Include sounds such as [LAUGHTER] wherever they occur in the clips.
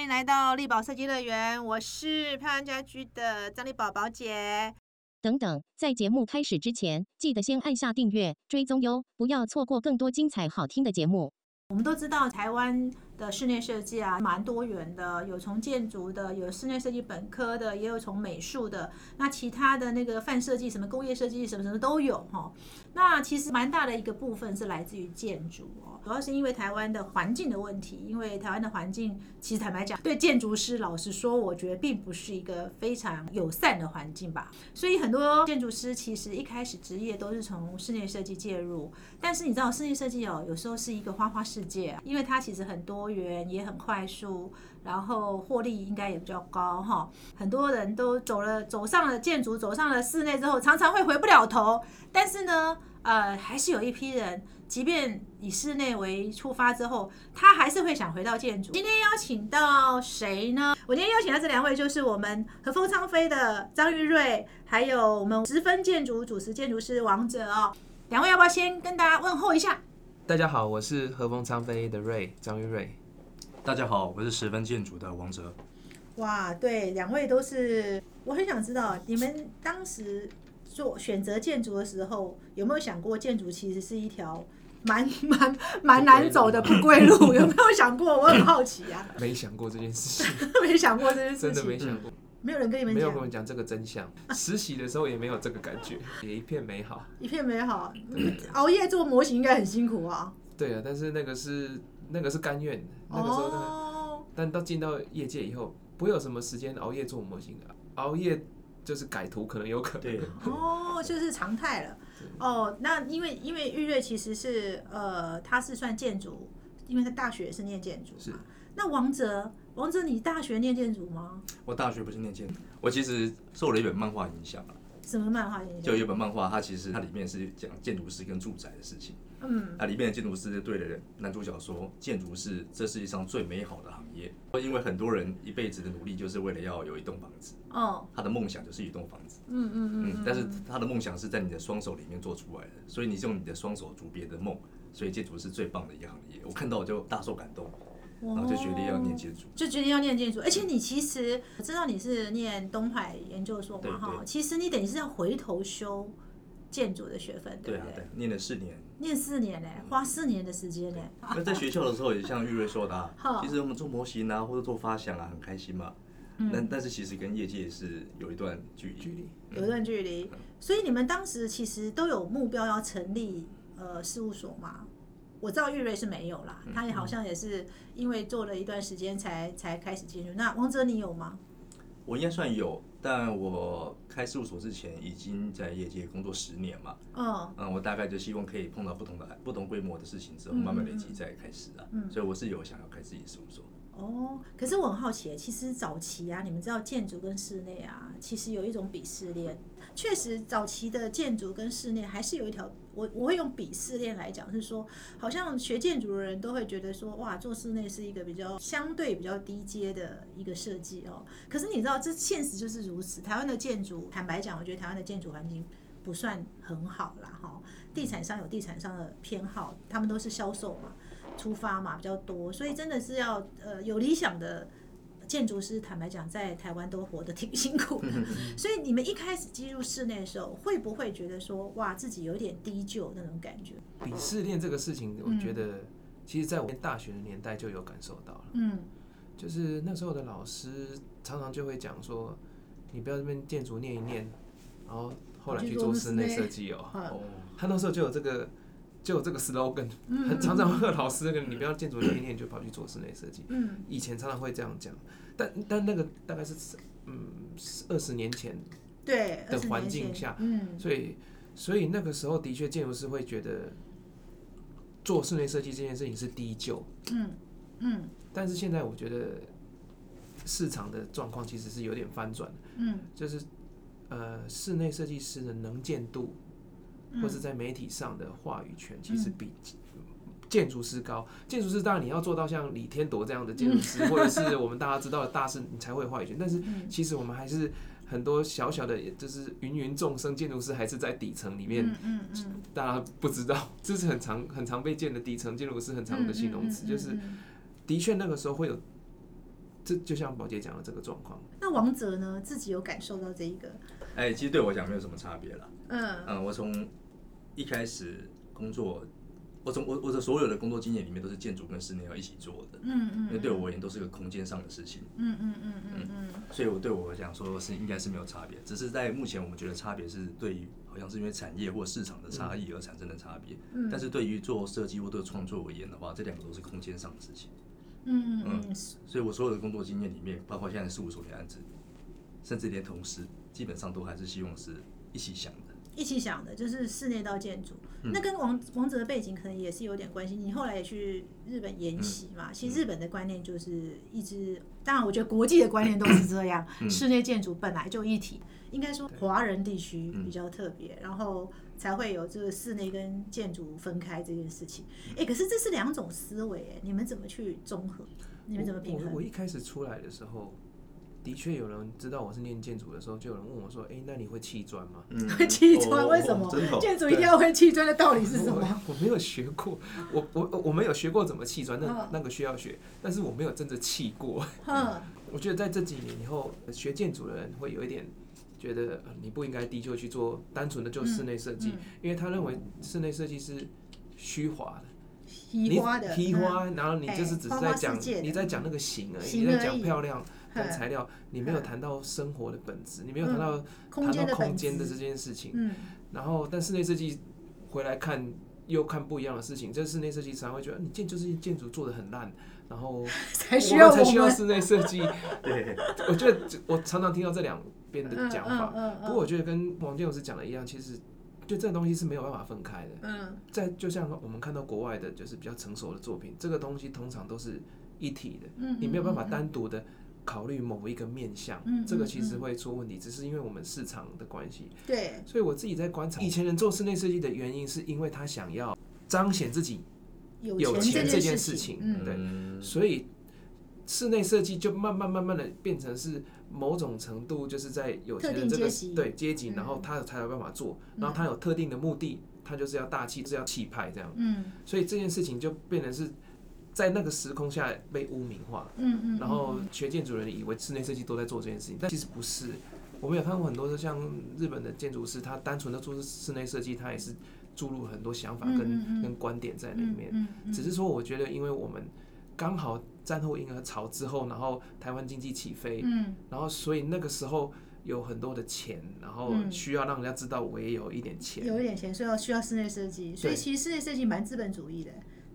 欢迎来到力宝设计乐园，我是漂亮家居的张丽宝宝姐。等等，在节目开始之前，记得先按下订阅、追踪哟，不要错过更多精彩好听的节目。我们都知道台湾的室内设计啊，蛮多元的，有从建筑的，有室内设计本科的，也有从美术的，那其他的那个泛设计，什么工业设计，什么什么都有哈。那其实蛮大的一个部分是来自于建筑哦，主要是因为台湾的环境的问题，因为台湾的环境其实坦白讲，对建筑师老实说，我觉得并不是一个非常友善的环境吧。所以很多建筑师其实一开始职业都是从室内设计介入，但是你知道室内设计哦，有时候是一个花花世界，因为它其实很多元，也很快速。然后获利应该也比较高哈，很多人都走了走上了建筑，走上了室内之后，常常会回不了头。但是呢，呃，还是有一批人，即便以室内为出发之后，他还是会想回到建筑。今天邀请到谁呢？我今天邀请到这两位，就是我们和风昌飞的张玉瑞，还有我们十分建筑主持建筑师王者哦。两位要不要先跟大家问候一下？大家好，我是和风昌飞的瑞张玉瑞。大家好，我是十分建筑的王哲。哇，对，两位都是，我很想知道你们当时做选择建筑的时候，有没有想过建筑其实是一条蛮 [LAUGHS] 蛮蛮难走的不归路？[LAUGHS] 有没有想过？我很好奇啊。没想过这件事情，[LAUGHS] 没想过这件事情，真的没想过。没有人跟你们没有跟我们讲这个真相。实习的时候也没有这个感觉，也一片美好，一片美好。熬夜做模型应该很辛苦啊。对啊，但是那个是那个是甘愿，那个时候那但到进到业界以后，不会有什么时间熬夜做模型的，熬夜就是改图，可能有可能。对，哦，[LAUGHS] 就是常态了。哦，那因为因为玉瑞其实是呃，他是算建筑，因为他大学是念建筑是。那王哲，王哲，你大学念建筑吗？我大学不是念建筑，我其实受了一本漫画影响了。什么漫画影响？就有一本漫画，它其实它里面是讲建筑师跟住宅的事情。嗯，那里面的建筑师对着男主角说：“建筑是这世界上最美好的行业，因为很多人一辈子的努力就是为了要有一栋房子。哦，他的梦想就是一栋房子。嗯嗯嗯。但是他的梦想是在你的双手里面做出来的，所以你用你的双手逐别的梦，所以建筑是最棒的一个行业。我看到我就大受感动，然后就决定要念建筑，就决定要念建筑。而且你其实我知道你是念东海研究所嘛哈，其实你等于是要回头修。建筑的学分，对不对？念了四年，念四年嘞，花四年的时间嘞。那在学校的时候，也像玉瑞说的，[LAUGHS] 其实我们做模型啊，或者做发想啊，很开心嘛。但但是其实跟业界是有一段距离，有一段距离。所以你们当时其实都有目标要成立呃事务所嘛？我知道玉瑞是没有啦，他也好像也是因为做了一段时间才才开始进入。那王哲你有吗？我应该算有。但我开事务所之前已经在业界工作十年嘛，嗯，嗯，我大概就希望可以碰到不同的不同规模的事情之后，慢慢累积再开始啊，嗯，所以我是有想要开自己事务所。哦，可是我很好奇，其实早期啊，你们知道建筑跟室内啊，其实有一种鄙视链。确实，早期的建筑跟室内还是有一条，我我会用鄙视链来讲，是说，好像学建筑的人都会觉得说，哇，做室内是一个比较相对比较低阶的一个设计哦。可是你知道，这现实就是如此。台湾的建筑，坦白讲，我觉得台湾的建筑环境不算很好啦，哈。地产商有地产商的偏好，他们都是销售嘛。出发嘛比较多，所以真的是要呃有理想的建筑师，坦白讲，在台湾都活得挺辛苦的。[LAUGHS] 所以你们一开始进入室内的时候，会不会觉得说哇自己有点低就那种感觉？鄙视链这个事情，我觉得其实在我大学的年代就有感受到了。嗯，就是那时候的老师常常就会讲说，你不要这边建筑念一念，然后后来去做室内设计哦。哦，他那时候就有这个。就有这个 slogan，很常常会老师跟你不要建筑念一念就跑去做室内设计。嗯，以前常常会这样讲，但但那个大概是嗯二十年前对的环境下，嗯，所以所以那个时候的确建筑师会觉得做室内设计这件事情是低就，嗯嗯，但是现在我觉得市场的状况其实是有点翻转嗯，就是呃室内设计师的能见度。或是在媒体上的话语权，其实比建筑师高。建筑师当然你要做到像李天铎这样的建筑师，或者是我们大家知道的大师，你才会话语权。但是其实我们还是很多小小的，就是芸芸众生，建筑师还是在底层里面。大家不知道，这是很常很常被见的底层建筑师很常的形容词，就是的确那个时候会有。这就像宝杰讲的这个状况。那王哲呢，自己有感受到这一个？哎，其实对我讲没有什么差别了。嗯嗯，我从一开始工作。我从我我的所有的工作经验里面都是建筑跟室内要一起做的，嗯嗯，因为对我而言都是个空间上的事情，嗯嗯嗯嗯嗯，所以我对我讲说是应该是没有差别，只是在目前我们觉得差别是对于好像是因为产业或市场的差异而产生的差别，嗯，但是对于做设计或做创作而言的话，这两个都是空间上的事情，嗯嗯嗯，所以我所有的工作经验里面，包括现在事务所的案子，甚至连同事，基本上都还是希望是一起想的。一起想的就是室内到建筑，那跟王王者的背景可能也是有点关系。你后来也去日本研习嘛？其实日本的观念就是一直，当然我觉得国际的观念都是这样，[CLEARS THROAT] 室内建筑本来就一体。应该说华人地区比较特别，然后才会有这个室内跟建筑分开这件事情。哎，可是这是两种思维，哎，你们怎么去综合？你们怎么平衡？我一开始出来的时候。的确有人知道我是念建筑的时候，就有人问我说：“哎，那你会砌砖吗？”会 [LAUGHS] 砌砖？为什么？建筑一定要会砌砖的道理是什么？我没有学过，我我我没有学过怎么砌砖，那那个需要学，但是我没有真的砌过。[LAUGHS] 我觉得在这几年以后，学建筑的人会有一点觉得你不应该低就去做单纯的就室内设计，因为他认为室内设计是虚华的、虚花的、虚花，然后你就是只是在讲你在讲那个形而已，你在讲漂亮。跟材料，你没有谈到生活的本质，你没有谈到谈到空间的这件事情。嗯，然后但室内设计回来看又看不一样的事情，这室内设计常会觉得你建就是建筑做的很烂，然后 [LAUGHS] 才需要才需要室内设计。[LAUGHS] 对，我觉得我常常听到这两边的讲法。不过我觉得跟王建老师讲的一样，其实就这个东西是没有办法分开的。嗯，在就像我们看到国外的就是比较成熟的作品，这个东西通常都是一体的。嗯，你没有办法单独的。考虑某一个面向，这个其实会出问题，只是因为我们市场的关系。对，所以我自己在观察，以前人做室内设计的原因，是因为他想要彰显自己有钱这件事情。对，所以室内设计就慢慢慢慢的变成是某种程度，就是在有钱人这个对阶级，然后他才有办法做，然后他有特定的目的，他就是要大气，是要气派这样。嗯，所以这件事情就变成是。在那个时空下被污名化，嗯嗯，然后学建筑人以为室内设计都在做这件事情，但其实不是。我们有看过很多的像日本的建筑师，他单纯的做室内设计，他也是注入很多想法跟跟观点在里面。只是说，我觉得因为我们刚好战后婴儿潮之后，然后台湾经济起飞，嗯，然后所以那个时候有很多的钱，然后需要让人家知道我也有一点钱，有一点钱，所以要需要室内设计。所以其实室内设计蛮资本主义的。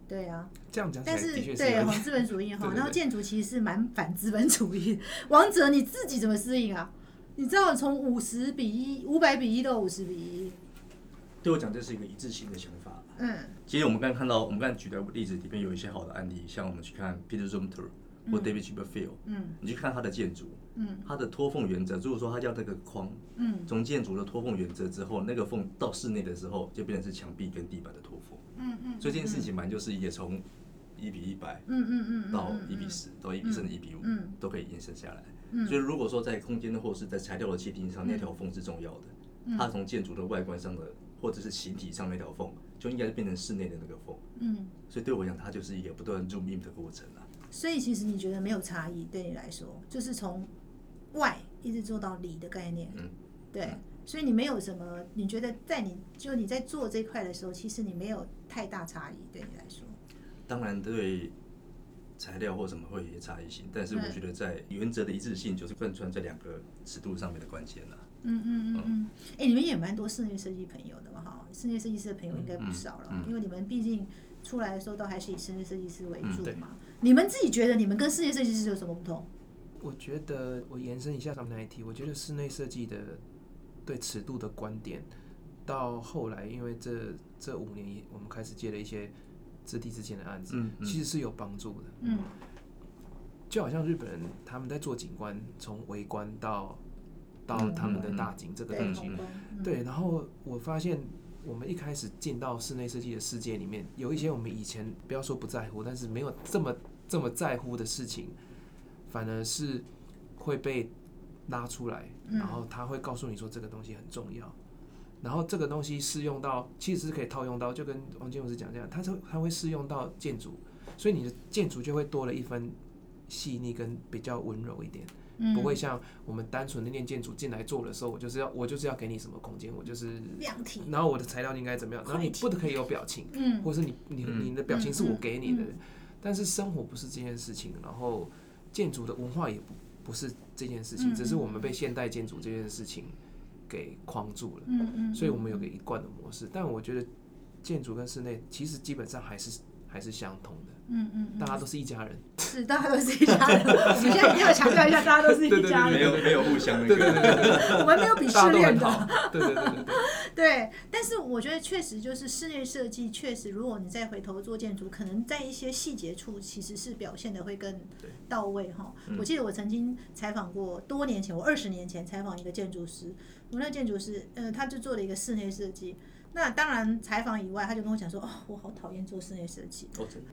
对啊，这样讲，但是对很资本主义哈，[LAUGHS] 然后建筑其实是蛮反资本主义。王者你自己怎么适应啊？你知道从五十比一、五百比一到五十比一，对我讲这是一个一致性的想法。嗯，其实我们刚才看到，我们刚才举的例子里面有一些好的案例，像我们去看 Peter Zumthor 或 David Chipperfield，嗯，你去看他的建筑，嗯，他的托缝原则，如果说他叫那个框，嗯，从建筑的托缝原则之后，那个缝到室内的时候，就变成是墙壁跟地板的托缝。嗯嗯，所以这件事情蛮就是也从一比一百，嗯嗯嗯，到一比十，到一比甚至一比五，嗯，都可以延伸下来。嗯，所以如果说在空间的或者是在材料的界定上，那条缝是重要的。嗯，它从建筑的外观上的或者是形体上那条缝，就应该是变成室内的那个缝。嗯，所以对我讲，它就是一个不断 zoom in 的过程啊。所以其实你觉得没有差异，对你来说，就是从外一直做到里的概念。嗯，对。所以你没有什么？你觉得在你就你在做这块的时候，其实你没有太大差异，对你来说。当然，对材料或什么会有些差异性，但是我觉得在原则的一致性，就是贯穿这两个尺度上面的关键了。嗯嗯嗯嗯。哎，你们也蛮多室内设计朋友的嘛？哈，室内设计师的朋友应该不少了，因为你们毕竟出来的时候都还是以室内设计师为主嘛。你们自己觉得你们跟室内设计师有什么不同？我觉得我延伸一下他们那一题，我觉得室内设计的。对尺度的观点，到后来，因为这这五年，我们开始接了一些质地之间的案子，其实是有帮助的。嗯，就好像日本人他们在做景观，从围观到到他们的大景这个东西，对。然后我发现，我们一开始进到室内设计的世界里面，有一些我们以前不要说不在乎，但是没有这么这么在乎的事情，反而是会被。拉出来，然后他会告诉你说这个东西很重要，然后这个东西适用到其实是可以套用到，就跟王金老师讲这样，他说他会适用到建筑，所以你的建筑就会多了一分细腻跟比较温柔一点，不会像我们单纯的念建筑进来做的时候，我就是要我就是要给你什么空间，我就是量体，然后我的材料应该怎么样，然后你不可以有表情，嗯，或者是你你你的表情是我给你的，但是生活不是这件事情，然后建筑的文化也不不是这件事情，只是我们被现代建筑这件事情给框住了，嗯嗯，所以我们有个一贯的模式，但我觉得建筑跟室内其实基本上还是还是相同的。嗯嗯，大家都是一家人，是大家都是一家人。[LAUGHS] 你现在一定要强调一下，大家都是一家人，没有没有互相的，对对对对，我们没有鄙视链的，对对对对对。但是我觉得确实就是室内设计，确实如果你再回头做建筑，可能在一些细节处其实是表现的会更到位哈。我记得我曾经采访过，多年前我二十年前采访一个建筑师，我那建筑师，呃，他就做了一个室内设计。那当然，采访以外，他就跟我讲说：“哦，我好讨厌做室内设计。”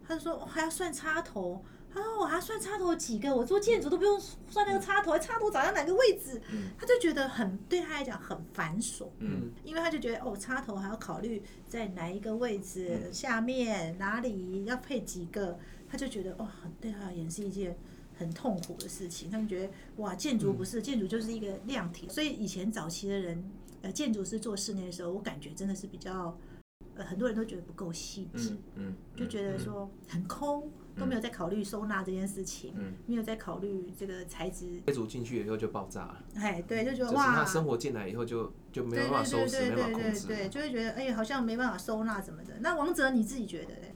他就说：“还要算插头。”他说：“我还算插头几个？我做建筑都不用算那个插头，插头找在哪个位置？”他就觉得很对他来讲很繁琐。嗯，因为他就觉得哦，插头还要考虑在哪一个位置下面哪里要配几个，他就觉得哦，对他而言是一件很痛苦的事情。他们觉得哇，建筑不是建筑就是一个量体，所以以前早期的人。呃，建筑师做室内的时候，我感觉真的是比较，呃，很多人都觉得不够细致，嗯，就觉得说很空，都没有在考虑收纳这件事情，嗯，没有在考虑这个材质。业主进去以后就爆炸了，哎，对，就觉得哇，他生活进来以后就就没办法收拾，没办法控制，对，就会觉得哎，好像没办法收纳什么的。那王哲你自己觉得嘞？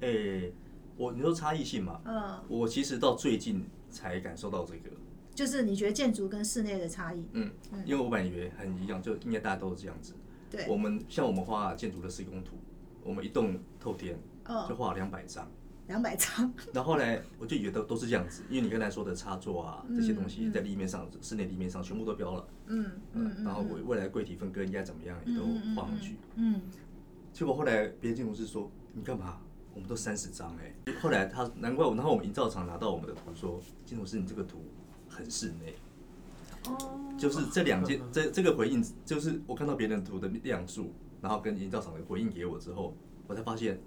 哎，我你说差异性嘛，嗯，我其实到最近才感受到这个。就是你觉得建筑跟室内的差异？嗯，因为我本来以为很一样，就应该大家都是这样子。对，我们像我们画建筑的施工图，我们一栋透天就画两百张。两百张。[LAUGHS] 然后来我就以为都都是这样子，因为你刚才说的插座啊这些东西在立面上、室内立面上全部都标了。嗯嗯然后我未来柜体分割应该怎么样也都画上去。嗯。结果后来别的建筑师说：“你干嘛？我们都三十张哎。”后来他难怪我，然后我们营造厂拿到我们的图说：“建筑师，你这个图。”很室内，哦，就是这两件，这这个回应，就是我看到别人图的量数，然后跟营造厂的回应给我之后，我才发现，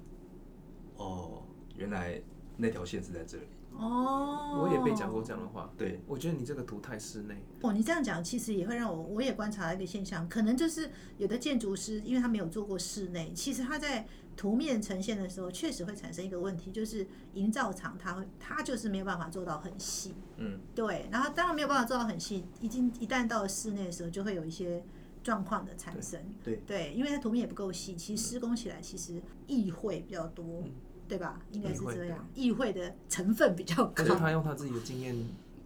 哦，原来那条线是在这里。哦，我也被讲过这样的话。对，我觉得你这个图太室内。哦，你这样讲其实也会让我，我也观察到一个现象，可能就是有的建筑师，因为他没有做过室内，其实他在。图面呈现的时候，确实会产生一个问题，就是营造厂它会它就是没有办法做到很细，嗯，对。然后当然没有办法做到很细，已经一旦到了室内的时候，就会有一些状况的产生，对对，因为它图面也不够细，其实施工起来其实意会比较多，对吧？应该是这样，议会的成分比较 [LAUGHS] 高。他用他自己的经验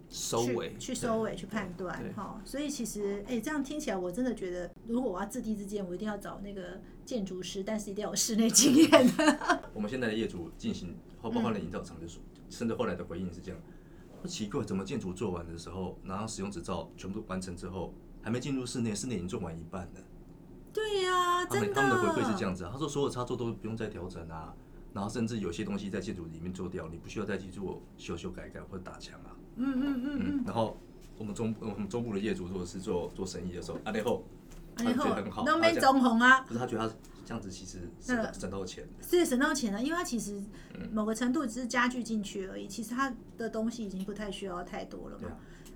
收尾，去收尾去判断，哈。所以其实，哎，这样听起来，我真的觉得，如果我要自地自建，我一定要找那个。建筑师，但是一定要有室内经验的。[LAUGHS] 我们现在的业主进行，包括了营造厂就说，甚至后来的回应是这样：，不奇怪，怎么建筑做完的时候，拿到使用执照全部完成之后，还没进入室内，室内已经做完一半了。对呀，他们他们的回馈是这样子，啊他说所有插座都不用再调整啊，然后甚至有些东西在建筑里面做掉，你不需要再去做修修改改或者打墙啊。嗯嗯嗯嗯。然后我们中我们中部的业主如果是做做生意的时候，啊，然后。他觉得很好，那没中红啊。不是他觉得他这样子其实省省到钱，是省到钱了，因为他其实某个程度只是加剧进去而已，其实他的东西已经不太需要太多了嘛。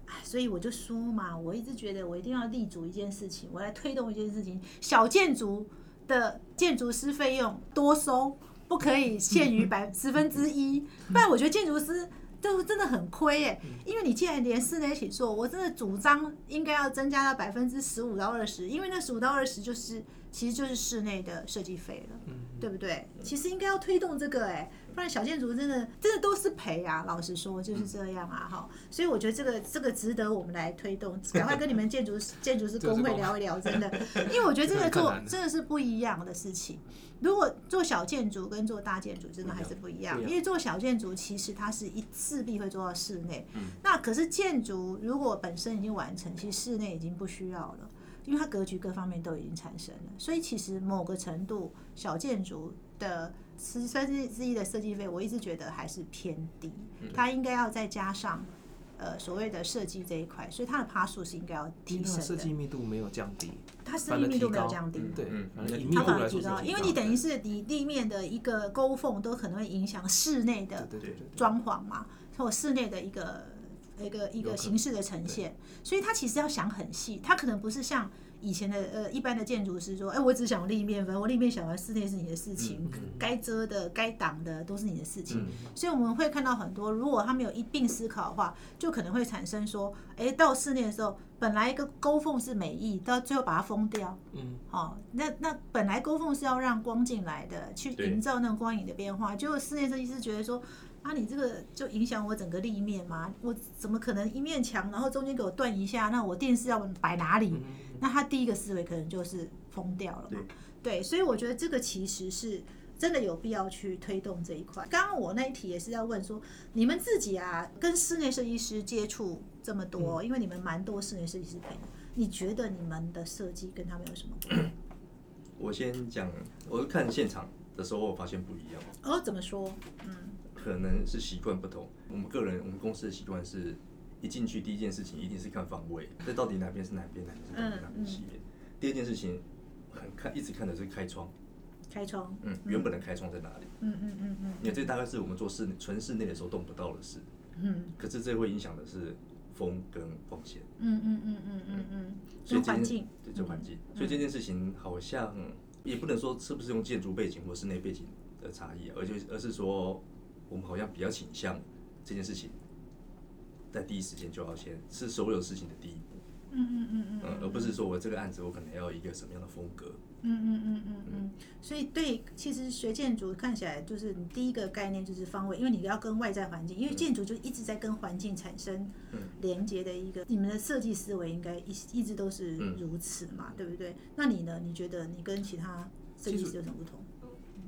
哎，所以我就说嘛，我一直觉得我一定要立足一件事情，我来推动一件事情，小建筑的建筑师费用多收，不可以限于百十分之一，不然我觉得建筑师。都真的很亏耶，因为你既然连室内一起做，我真的主张应该要增加到百分之十五到二十，因为那十五到二十就是其实就是室内的设计费了，对不对？其实应该要推动这个哎，不然小建筑真的真的都是赔啊！老实说就是这样啊哈，所以我觉得这个这个值得我们来推动，[LAUGHS] 赶快跟你们建筑建筑师工会聊一聊，真的，因为我觉得这个 [LAUGHS] 做真的是不一样的事情。如果做小建筑跟做大建筑真的还是不一样，因为做小建筑其实它是一势必会做到室内，那可是建筑如果本身已经完成，其实室内已经不需要了，因为它格局各方面都已经产生了，所以其实某个程度小建筑的十分之一的设计费，我一直觉得还是偏低，它应该要再加上呃所谓的设计这一块，所以它的趴数是应该要提升的。设计密度没有降低，它设计密度没有降低，对，它反而提高，因为你等于是你地面的一个沟缝都可能会影响室内的装潢嘛，或室内的一个一个一个形式的呈现，所以他其实要想很细，他可能不是像。以前的呃，一般的建筑师说，哎，我只想立面，反正我立面想完室内是你的事情，该遮的、该挡的都是你的事情。所以我们会看到很多，如果他没有一并思考的话，就可能会产生说，哎，到室内的时候，本来一个沟缝是美意，到最后把它封掉。嗯，好，那那本来沟缝是要让光进来的，去营造那种光影的变化，结果室内设计师觉得说。啊，你这个就影响我整个立面吗？我怎么可能一面墙，然后中间给我断一下？那我电视要摆哪里？那他第一个思维可能就是疯掉了嘛？对，所以我觉得这个其实是真的有必要去推动这一块。刚刚我那一题也是要问说，你们自己啊，跟室内设计师接触这么多，因为你们蛮多室内设计师朋友，你觉得你们的设计跟他们有什么不同？我先讲，我看现场的时候，我发现不一样。哦，怎么说？嗯。可能是习惯不同。我们个人，我们公司的习惯是，一进去第一件事情一定是看方位，这到底哪边是哪边，哪边是哪边，哪边西边。第二件事情，很看一直看的是开窗。开窗。嗯，原本的开窗在哪里？嗯嗯嗯嗯。因为这大概是我们做室纯室内的时候动不到的事。嗯。可是这会影响的是风跟光线。嗯嗯嗯嗯嗯嗯。所以环境。对，这环境。所以这件事情好像也不能说是不是用建筑背景或室内背景的差异，而就而是说。我们好像比较倾向这件事情，在第一时间就要先是所有事情的第一步，嗯嗯嗯嗯，而不是说我这个案子我可能要一个什么样的风格，嗯嗯嗯嗯嗯，所以对，其实学建筑看起来就是你第一个概念就是方位，因为你要跟外在环境，因为建筑就一直在跟环境产生连接的一个，你们的设计思维应该一一直都是如此嘛，对不对？那你呢？你觉得你跟其他设计师有什么不同？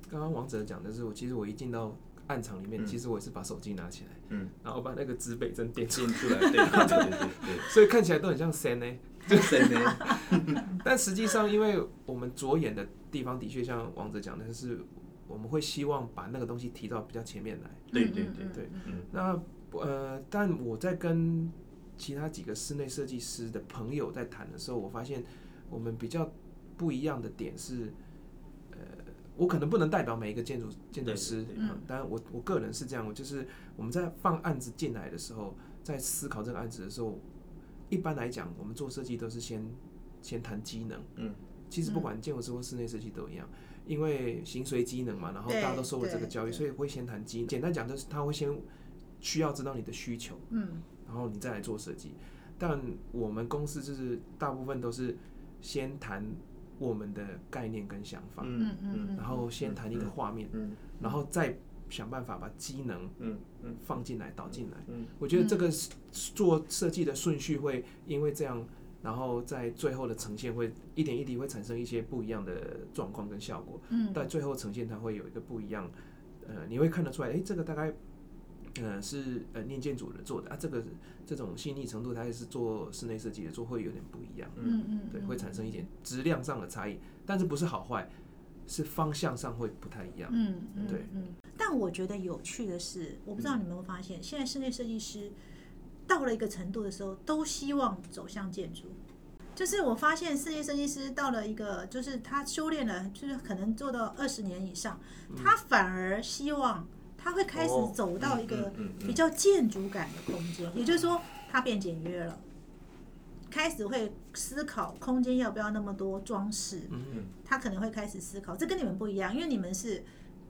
刚刚王哲讲的是，我其实我一进到。暗场里面，其实我也是把手机拿起来，嗯，然后把那个指北针点进出来，对对对对，[LAUGHS] 所以看起来都很像神呢，就神呢。[LAUGHS] 但实际上，因为我们着眼的地方的确像王者讲的，是我们会希望把那个东西提到比较前面来。对对对对，那呃，但我在跟其他几个室内设计师的朋友在谈的时候，我发现我们比较不一样的点是。我可能不能代表每一个建筑建筑师，嗯，当然我我个人是这样，我就是我们在放案子进来的时候，在思考这个案子的时候，一般来讲，我们做设计都是先先谈机能，嗯，其实不管建筑师或室内设计都一样，因为形随机能嘛，然后大家都受了这个教育，所以会先谈机能。简单讲就是他会先需要知道你的需求，嗯，然后你再来做设计。但我们公司就是大部分都是先谈。我们的概念跟想法，嗯嗯然后先谈一个画面，嗯，然后再想办法把机能，嗯嗯。放进来导进来，嗯，我觉得这个做设计的顺序会因为这样，然后在最后的呈现会一点一滴会产生一些不一样的状况跟效果，嗯，但最后呈现它会有一个不一样，呃，你会看得出来，哎，这个大概。呃，是呃念建筑的做的啊，这个这种细腻程度，它也是做室内设计的做会有点不一样，嗯嗯，对，会产生一点质量上的差异，但是不是好坏，是方向上会不太一样，嗯嗯，对，嗯。但我觉得有趣的是，我不知道你们有没有发现，现在室内设计师到了一个程度的时候，都希望走向建筑。就是我发现室内设计师到了一个，就是他修炼了，就是可能做到二十年以上，他反而希望。他会开始走到一个比较建筑感的空间，也就是说，他变简约了，开始会思考空间要不要那么多装饰。嗯他可能会开始思考，这跟你们不一样，因为你们是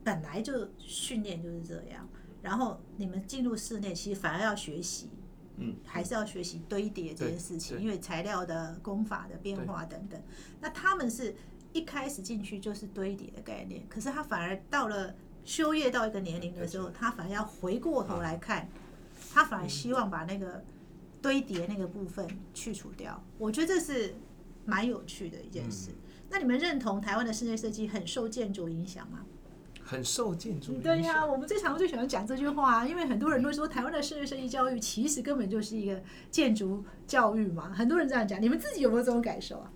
本来就训练就是这样，然后你们进入室内，其实反而要学习，嗯，还是要学习堆叠这件事情，因为材料的工法的变化等等。那他们是一开始进去就是堆叠的概念，可是他反而到了。修业到一个年龄的时候，他反而要回过头来看，他反而希望把那个堆叠那个部分去除掉。我觉得这是蛮有趣的一件事。那你们认同台湾的室内设计很受建筑影响吗？很受建筑影响。对呀，我们最常最喜欢讲这句话，啊因为很多人都说台湾的室内设计教育其实根本就是一个建筑教育嘛。很多人这样讲，你们自己有没有这种感受啊？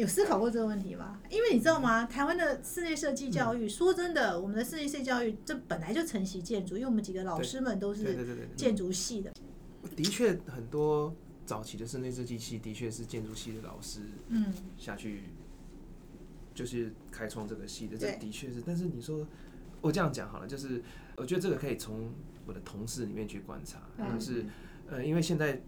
有思考过这个问题吗？因为你知道吗？台湾的室内设计教育，说真的，我们的室内设计教育这本来就承袭建筑，因为我们几个老师们都是建筑系的。的确很多早期的室内设计系的确是建筑系的老师，嗯，下去就是开创这个系的，这的确是。但是你说我这样讲好了，就是我觉得这个可以从我的同事里面去观察，就是呃，因为现在。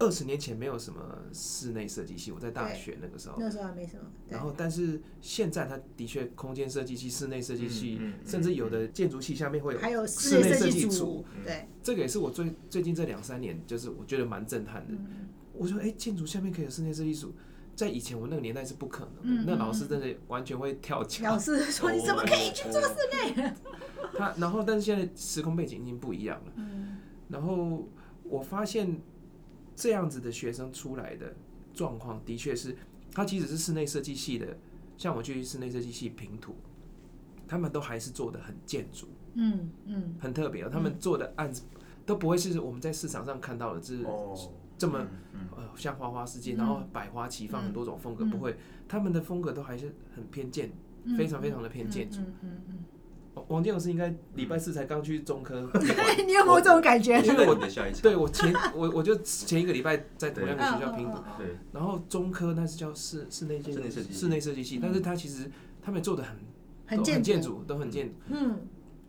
二十年前没有什么室内设计系，我在大学那个时候，那时候还没什么。然后，但是现在它的确空间设计系、室内设计系，甚至有的建筑系下面会有还有室内设计组。对，这个也是我最最近这两三年，就是我觉得蛮震撼的。我说，哎，建筑下面可以有室内设计组，在以前我那个年代是不可能的。那老师真的完全会跳墙。老师说：“你怎么可以去做室内？”他然后，但是现在时空背景已经不一样了。嗯。然后我发现。这样子的学生出来的状况，的确是，他即使是室内设计系的，像我去室内设计系平图，他们都还是做的很建筑，嗯嗯，很特别。他们做的案子都不会是我们在市场上看到的，是这么呃像花花世界，然后百花齐放，很多种风格，不会，他们的风格都还是很偏见，非常非常的偏建筑。嗯嗯。王建老师应该礼拜四才刚去中科，[LAUGHS] 你有没有这种感觉？因为我的下一对我前我我就前一个礼拜在同样的学校评估，对，然后中科那是叫室室内建室内室内设计系，但是他其实他们做的很很建筑，都很建，嗯，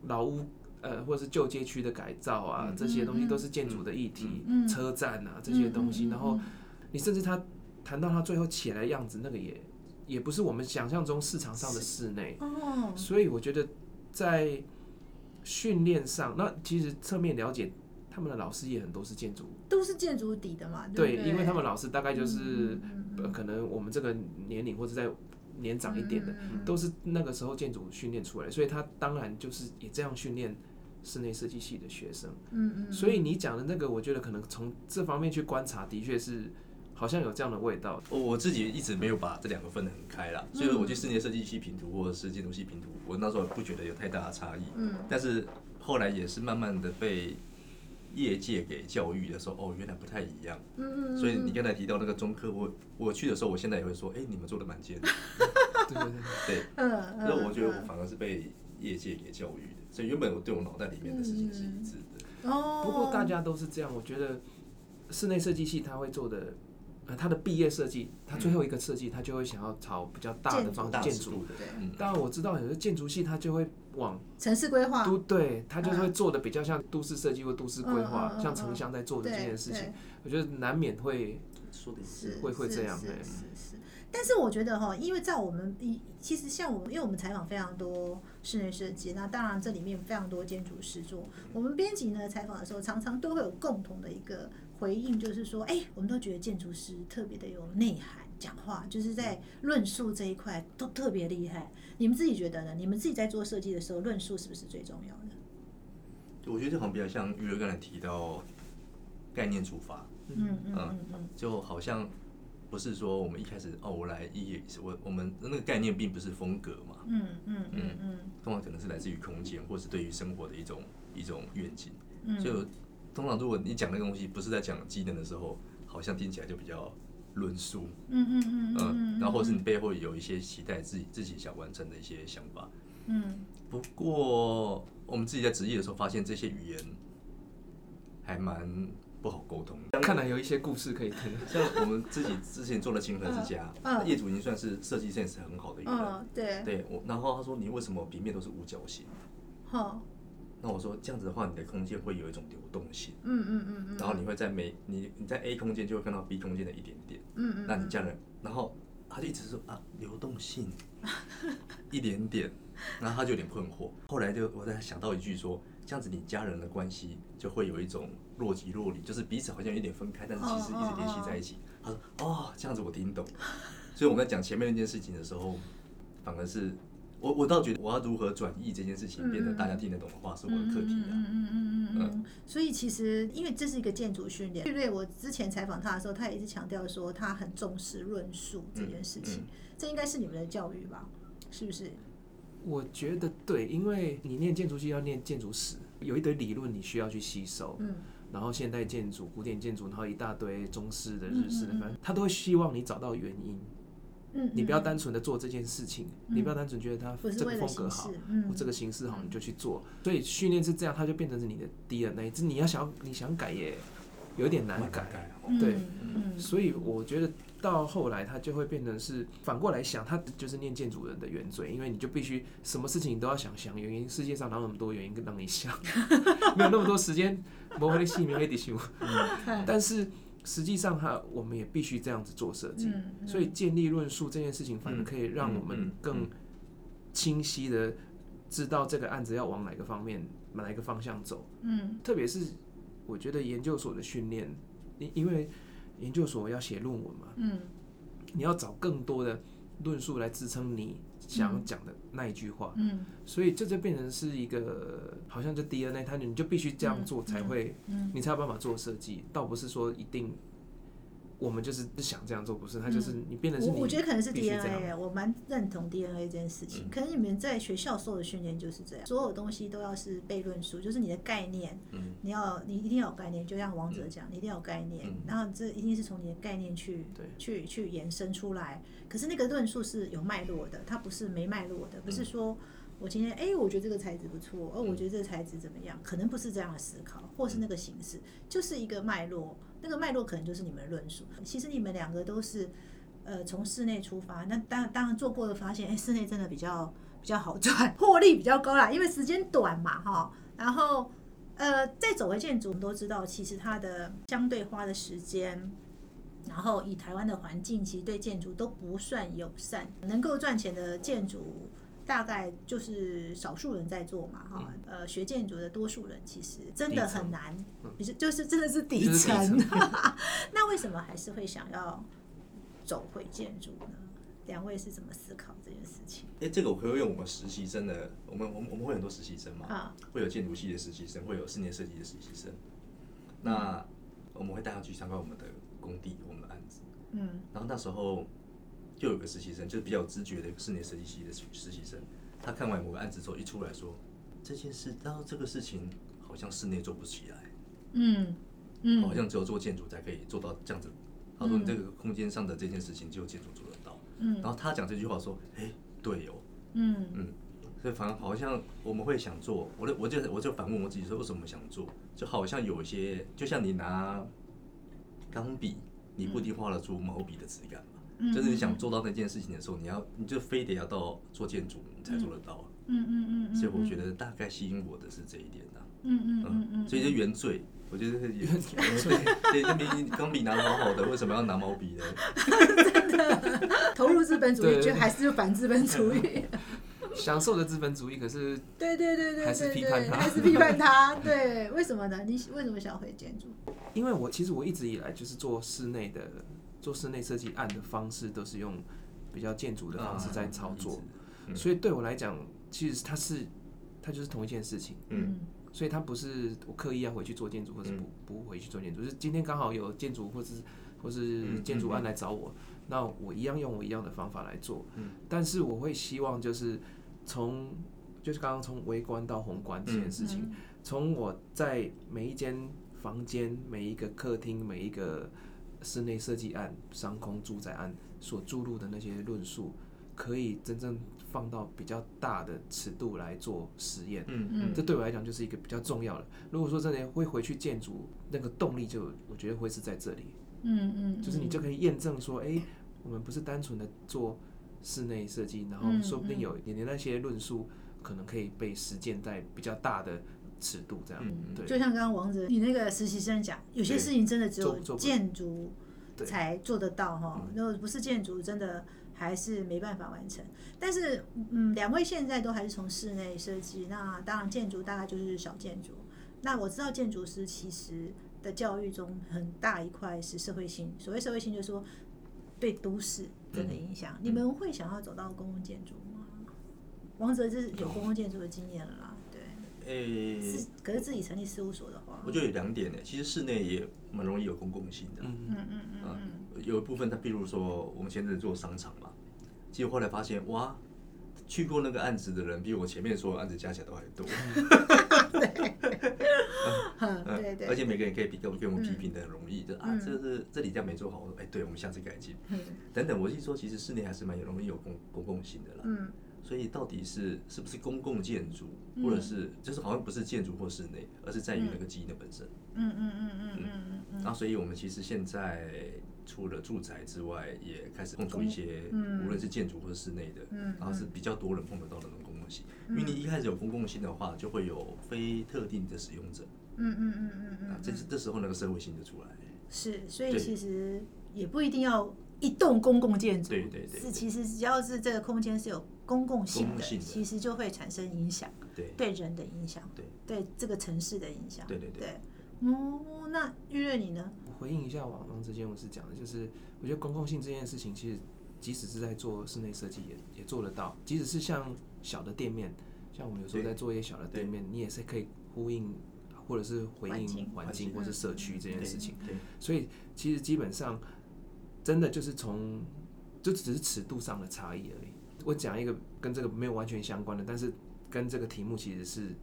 老屋呃或者是旧街区的改造啊，这些东西都是建筑的议题，车站啊这些东西，然后你甚至他谈到他最后起来的样子，那个也也不是我们想象中市场上的室内，哦，所以我觉得。在训练上，那其实侧面了解他们的老师也很多是建筑，都是建筑底的嘛。对，因为他们老师大概就是可能我们这个年龄或者在年长一点的，都是那个时候建筑训练出来，所以他当然就是也这样训练室内设计系的学生。嗯嗯。所以你讲的那个，我觉得可能从这方面去观察，的确是。好像有这样的味道。我自己一直没有把这两个分得很开啦，所以我去室内设计系拼图或者是建筑系拼图，我那时候不觉得有太大的差异。嗯。但是后来也是慢慢的被业界给教育的时候，哦，原来不太一样。嗯嗯。所以你刚才提到那个中科，我我去的时候，我现在也会说，哎，你们做的蛮尖。对对对。对。嗯嗯。那我觉得我反而是被业界给教育的，所以原本我对我脑袋里面的事情是一致的。哦。不过大家都是这样，我觉得室内设计系他会做的。他的毕业设计，他最后一个设计，他就会想要朝比较大的方建筑。当然我知道有些建筑系，他就会往城市规划。都对，他就会做的比较像都市设计或都市规划，像城乡在做的这件事情，我觉得难免会说的是会会这样。是是。但是我觉得哈，因为在我们一其实像我们，因为我们采访非常多室内设计，那当然这里面非常多建筑师做。我们编辑呢采访的时候，常常都会有共同的一个。回应就是说，哎，我们都觉得建筑师特别的有内涵，讲话就是在论述这一块都特别厉害。你们自己觉得呢？你们自己在做设计的时候，论述是不是最重要的？我觉得这好像比较像玉儿刚才提到概念出发，嗯嗯嗯嗯，就好像不是说我们一开始哦，我来一我我们那个概念并不是风格嘛，嗯嗯嗯嗯，通常可能是来自于空间，或是对于生活的一种一种愿景，嗯就。通常，如果你讲那个东西不是在讲技能的时候，好像听起来就比较论述。嗯嗯嗯嗯。然后，或是你背后有一些期待自己自己想完成的一些想法。嗯。不过，我们自己在职业的时候，发现这些语言还蛮不好沟通。看来有一些故事可以听。[LAUGHS] 像我们自己之前做的清河之家，业主已经算是设计 sense 很好的一个人。对。对我，然后他说：“你为什么平面都是五角形？”好。那我说这样子的话，你的空间会有一种流动性。嗯嗯嗯嗯。然后你会在每你你在 A 空间就会看到 B 空间的一点点。嗯嗯。那你家人，然后他就一直说啊，流动性，[LAUGHS] 一点点，然后他就有点困惑。后来就我在想到一句说，这样子你家人的关系就会有一种若即若离，就是彼此好像有点分开，但是其实一直联系在一起。他说哦，这样子我听懂。所以我们在讲前面那件事情的时候，反而是。我我倒觉得我要如何转译这件事情变得大家听得懂的话，是我的课题啊。嗯嗯嗯嗯嗯。所以其实因为这是一个建筑训练，瑞瑞我之前采访他的时候，他也一直强调说他很重视论述这件事情。这应该是你们的教育吧？是不是？我觉得对，因为你念建筑系要念建筑史，有一堆理论你需要去吸收。嗯。然后现代建筑、古典建筑，然后一大堆中式的、日式的，反正他都会希望你找到原因。嗯，你不要单纯的做这件事情，你不要单纯觉得它这个风格好，或这个形式好，你就去做。所以训练是这样，它就变成是你的 DNA。这你要想你想改也有点难改。对，所以我觉得到后来它就会变成是反过来想，它就是念建筑人的原罪，因为你就必须什么事情你都要想想原因，世界上哪有那么多原因让你想，[LAUGHS] 没有那么多时间，磨合的细没黑的修。但是实际上哈，我们也必须这样子做设计，所以建立论述这件事情，反而可以让我们更清晰的知道这个案子要往哪个方面、哪一个方向走。嗯，特别是我觉得研究所的训练。因因为研究所要写论文嘛，嗯，你要找更多的论述来支撑你想讲的那一句话，嗯，所以这就变成是一个好像就 DNA，它你就必须这样做才会，嗯，你才有办法做设计，倒不是说一定。我们就是想这样做，不是？他就是你变得是。我我觉得可能是 DNA，我蛮认同 DNA 这件事情。可能你们在学校受的训练就是这样，所有东西都要是悖论述，就是你的概念，你要你一定要有概念，就像王者讲，你一定要有概念，然后这一定是从你的概念去去去延伸出来。可是那个论述是有脉络的，它不是没脉络的，不是说我今天哎，我觉得这个材质不错，哦，我觉得这个材质怎么样？可能不是这样的思考，或是那个形式，就是一个脉络。那个脉络可能就是你们的论述。其实你们两个都是，呃，从室内出发。那当当然做过的发现，哎，室内真的比较比较好赚，[LAUGHS] 获利比较高啦，因为时间短嘛，哈。然后，呃，再走回建筑，我们都知道，其实它的相对花的时间，然后以台湾的环境，其实对建筑都不算友善。能够赚钱的建筑。大概就是少数人在做嘛，哈，呃，学建筑的多数人其实真的很难，就是就是真的是底层。[LAUGHS] 那为什么还是会想要走回建筑呢？两位是怎么思考这件事情？哎，这个我可以用我们实习生的，我们我们我们会很多实习生嘛，啊，会有建筑系的实习生，会有室内设计的实习生。那我们会带他去参观我们的工地、我们的案子，嗯，然后那时候。就有个实习生，就是比较直觉的室内设计系的实习生，他看完某个案子之后一出来说，这件事，然后这个事情好像室内做不起来，嗯嗯，好像只有做建筑才可以做到这样子。他说你这个空间上的这件事情只有建筑做得到，嗯，然后他讲这句话说，哎，对哦，嗯。嗯，所以反而好像我们会想做，我就我就我就反问我自己说，为什么想做？就好像有一些，就像你拿钢笔，你不一定画得出毛笔的质感。就是你想做到那件事情的时候，你要你就非得要到做建筑你才做得到。嗯嗯嗯所以我觉得大概吸引我的是这一点的。嗯嗯嗯嗯。所以就原罪，我觉得是原罪。[LAUGHS] 对，你钢笔拿的好好的，为什么要拿毛笔呢？[LAUGHS] 真的，投入资本主义就还是反资本主义。[LAUGHS] 享受的资本主义，可是对对对对，还是批判他，还是批判他。对，为什么呢？你为什么想回建筑？因为我其实我一直以来就是做室内的。做室内设计案的方式都是用比较建筑的方式在操作，所以对我来讲，其实它是它就是同一件事情，嗯，所以它不是我刻意要回去做建筑，或是不不回去做建筑，就是今天刚好有建筑或是或是建筑案来找我，那我一样用我一样的方法来做，嗯，但是我会希望就是从就是刚刚从微观到宏观这件事情，从我在每一间房间、每一个客厅、每一个。室内设计案、商空住宅案所注入的那些论述，可以真正放到比较大的尺度来做实验。嗯嗯，这对我来讲就是一个比较重要的。如果说真的会回去建筑，那个动力就我觉得会是在这里。嗯嗯，就是你就可以验证说，哎，我们不是单纯的做室内设计，然后说不定有一点点那些论述可能可以被实践在比较大的。尺度这样，嗯对，就像刚刚王哲你那个实习生讲，有些事情真的只有建筑才做得到哈，如果不是建筑，真的还是没办法完成。但是，嗯，两位现在都还是从室内设计，那当然建筑大概就是小建筑。那我知道建筑师其实的教育中很大一块是社会性，所谓社会性就是说对都市真的影响。你们会想要走到公共建筑吗？王哲是有公共建筑的经验了啦。诶，可是自己成立事务所的话，我觉得有两点呢。其实室内也蛮容易有公共性的。嗯嗯嗯嗯。有一部分，他比如说我们前阵做商场嘛，结果后来发现，哇，去过那个案子的人，比我前面所有案子加起来都还多。[LAUGHS] 对。[LAUGHS] 对对。而且每个人可以比跟跟我们批评的很容易，就啊，这是这里这样没做好，哎，对我们下次改进。等等，我是说，其实室内还是蛮容易有公公共性的啦。嗯。所以到底是是不是公共建筑，或者是就是好像不是建筑或室内，而是在于那个基因的本身。嗯嗯嗯嗯嗯嗯嗯。那所以我们其实现在除了住宅之外，也开始碰触一些，无论是建筑或者室内的，然后是比较多人碰得到的那种公共性。因为你一开始有公共性的话，就会有非特定的使用者。嗯嗯嗯嗯嗯。这这时候那个社会性就出来。是，所以其实也不一定要一栋公共建筑。对对对。是，其实只要是这个空间是有。公共性的其实就会产生影响，对。对人的影响，对。对这个城市的影响，对对对。嗯，那玉瑞你呢？回应一下王王之间我是讲的，就是我觉得公共性这件事情，其实即使是在做室内设计，也也做得到。即使是像小的店面，像我们有时候在做一些小的店面，你也是可以呼应或者是回应环境。或是社区这件事情。对。所以其实基本上真的就是从就只是尺度上的差异而已。我讲一个跟这个没有完全相关的，但是跟这个题目其实是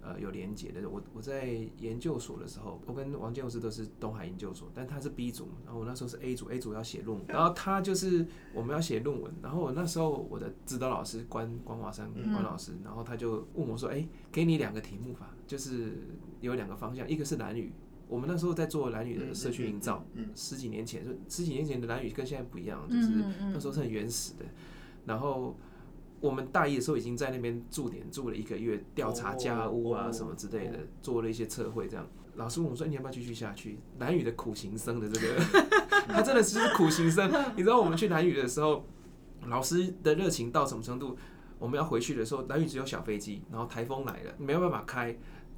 呃有连结的。我我在研究所的时候，我跟王建武师都是东海研究所，但他是 B 组，然后我那时候是 A 组，A 组要写论文，然后他就是我们要写论文，然后我那时候我的指导老师关关华山关老师，然后他就问我说：“哎，给你两个题目吧，就是有两个方向，一个是蓝语，我们那时候在做蓝宇的社区营造，十几年前，就十几年前的蓝宇跟现在不一样，就是那时候是很原始的。”然后我们大一的时候已经在那边驻点住了一个月，调查家屋啊什么之类的，做了一些测绘。这样老师问我说：“你要不要继续下去？”南语的苦行僧的这个，[LAUGHS] 他真的是苦行僧。你知道我们去南语的时候，老师的热情到什么程度？我们要回去的时候，南语只有小飞机，然后台风来了，没有办法开，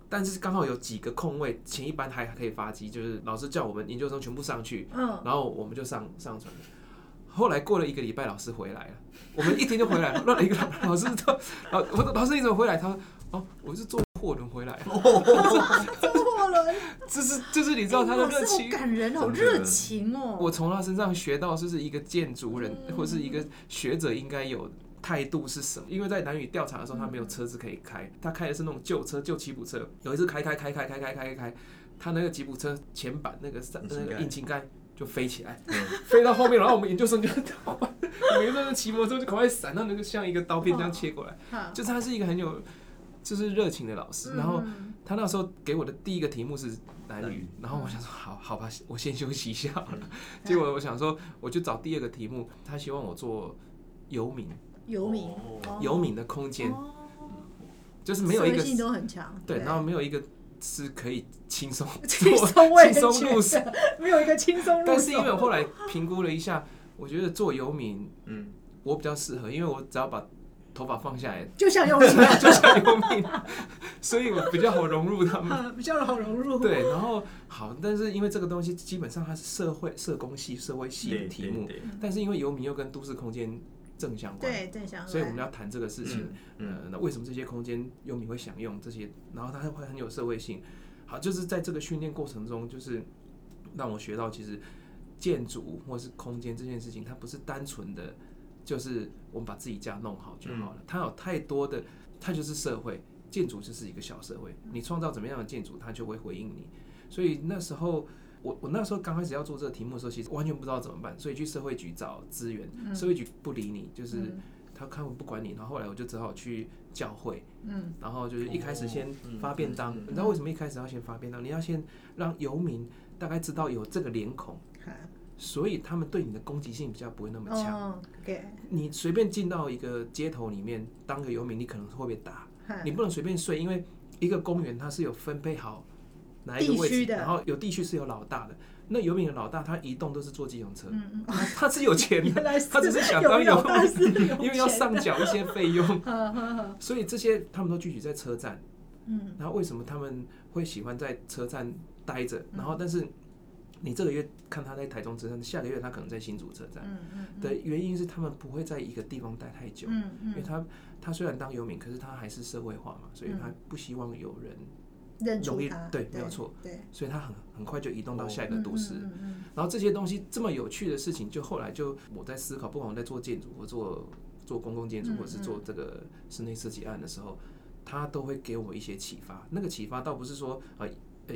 但是刚好有几个空位，前一班还可以发机，就是老师叫我们研究生全部上去，嗯，然后我们就上上船。后来过了一个礼拜，老师回来了。我们一天就回来了。[LAUGHS] 那一个老师说：“老我老师你怎么回来？”他说：“哦，我是坐货轮回来。”坐货轮，就是就是你知道他的热情，感人好热情哦。我从他身上学到，就是一个建筑人或是一个学者应该有态度是什么。因为在南语调查的时候，他没有车子可以开，他开的是那种旧车、旧吉普车。有一次开开开开开开开开，他那个吉普车前板那个那个引擎盖。就飞起来，飞到后面，然后我们研究生就，我们研究生骑摩托车就赶快闪，到那个像一个刀片这样切过来。就是他是一个很有，就是热情的老师。然后他那时候给我的第一个题目是男女，然后我想说，好好吧，我先休息一下好了。结果我想说，我就找第二个题目，他希望我做游民，游民，游民的空间，就是没有一个都很强，对，然后没有一个。是可以轻松 [LAUGHS] 轻松轻松入手，[LAUGHS] 没有一个轻松入手。但是因为我后来评估了一下，我觉得做游民，嗯，我比较适合，因为我只要把头发放下来，就像游民，[LAUGHS] 就像游民，所以我比较好融入他们，比较好融入。对，然后好，但是因为这个东西基本上它是社会社工系、社会系的题目，但是因为游民又跟都市空间。正相关，对正相关，所以我们要谈这个事情。嗯，那为什么这些空间优米会享用这些？然后它会很有社会性。好，就是在这个训练过程中，就是让我学到，其实建筑或是空间这件事情，它不是单纯的，就是我们把自己家弄好就好了。它有太多的，它就是社会建筑，就是一个小社会。你创造怎么样的建筑，它就会回应你。所以那时候。我我那时候刚开始要做这个题目的时候，其实完全不知道怎么办，所以去社会局找资源，社会局不理你，就是他看我不管你。然后后来我就只好去教会，嗯，然后就是一开始先发便当。你知道为什么一开始要先发便当？你要先让游民大概知道有这个脸孔，所以他们对你的攻击性比较不会那么强。你随便进到一个街头里面当个游民，你可能会被打。你不能随便睡，因为一个公园它是有分配好。哪一个位置？然后有地区是有老大的，那游民的老大他移动都是坐机动车，[LAUGHS] 他是有钱的，[LAUGHS] 他只是想当游民，因为要上缴一些费用，[LAUGHS] 所以这些他们都聚集在车站。嗯，然后为什么他们会喜欢在车站待着？然后但是你这个月看他在台中车站，下个月他可能在新竹车站。的原因是他们不会在一个地方待太久，因为他他虽然当游民，可是他还是社会化嘛，所以他不希望有人。容易对，没有错，对，所以他很很快就移动到下一个都市。然后这些东西这么有趣的事情，就后来就我在思考，不管我在做建筑或做做公共建筑，或者是做这个室内设计案的时候，他都会给我一些启发。那个启发倒不是说呃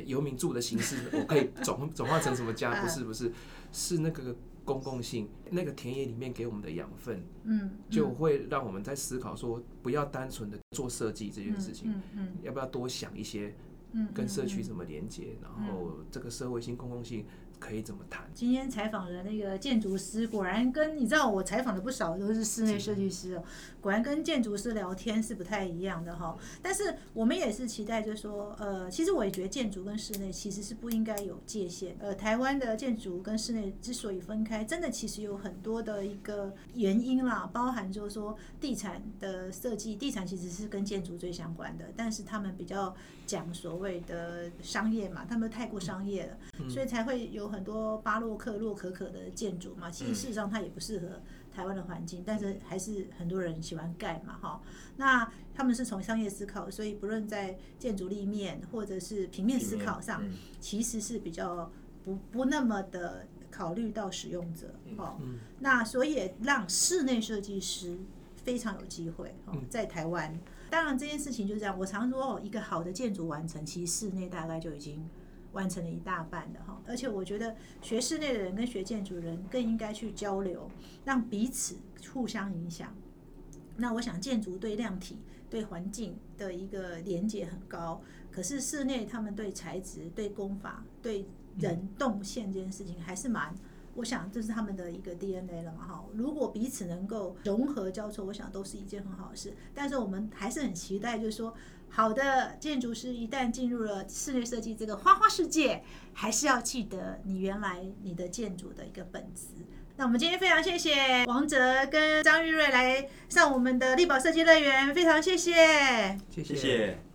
游民住的形式，我可以转 [LAUGHS] 转化成什么家，不是不是，是那个公共性，那个田野里面给我们的养分，嗯，就会让我们在思考说，不要单纯的做设计这件事情，嗯嗯，要不要多想一些，嗯，跟社区怎么连接，然后这个社会性、公共性。可以怎么谈？今天采访的那个建筑师，果然跟你知道我采访的不少都是室内设计师哦，果然跟建筑师聊天是不太一样的哈。但是我们也是期待，就是说，呃，其实我也觉得建筑跟室内其实是不应该有界限。呃，台湾的建筑跟室内之所以分开，真的其实有很多的一个原因啦，包含就是说地产的设计，地产其实是跟建筑最相关的，但是他们比较讲所谓的商业嘛，他们太过商业了，所以才会有。很多巴洛克、洛可可的建筑嘛，其实事实上它也不适合台湾的环境，但是还是很多人喜欢盖嘛，哈。那他们是从商业思考，所以不论在建筑立面或者是平面思考上，其实是比较不不那么的考虑到使用者，哦。那所以让室内设计师非常有机会，哦在台湾。当然这件事情就是这样，我常说哦，一个好的建筑完成，其实室内大概就已经。完成了一大半的哈，而且我觉得学室内的人跟学建筑人更应该去交流，让彼此互相影响。那我想建筑对量体、对环境的一个连接很高，可是室内他们对材质、对工法、对人动线这件事情还是蛮，我想这是他们的一个 DNA 了嘛哈。如果彼此能够融合交错，我想都是一件很好的事。但是我们还是很期待，就是说。好的建筑师一旦进入了室内设计这个花花世界，还是要记得你原来你的建筑的一个本质。那我们今天非常谢谢王哲跟张玉瑞来上我们的力宝设计乐园，非常谢谢，谢谢。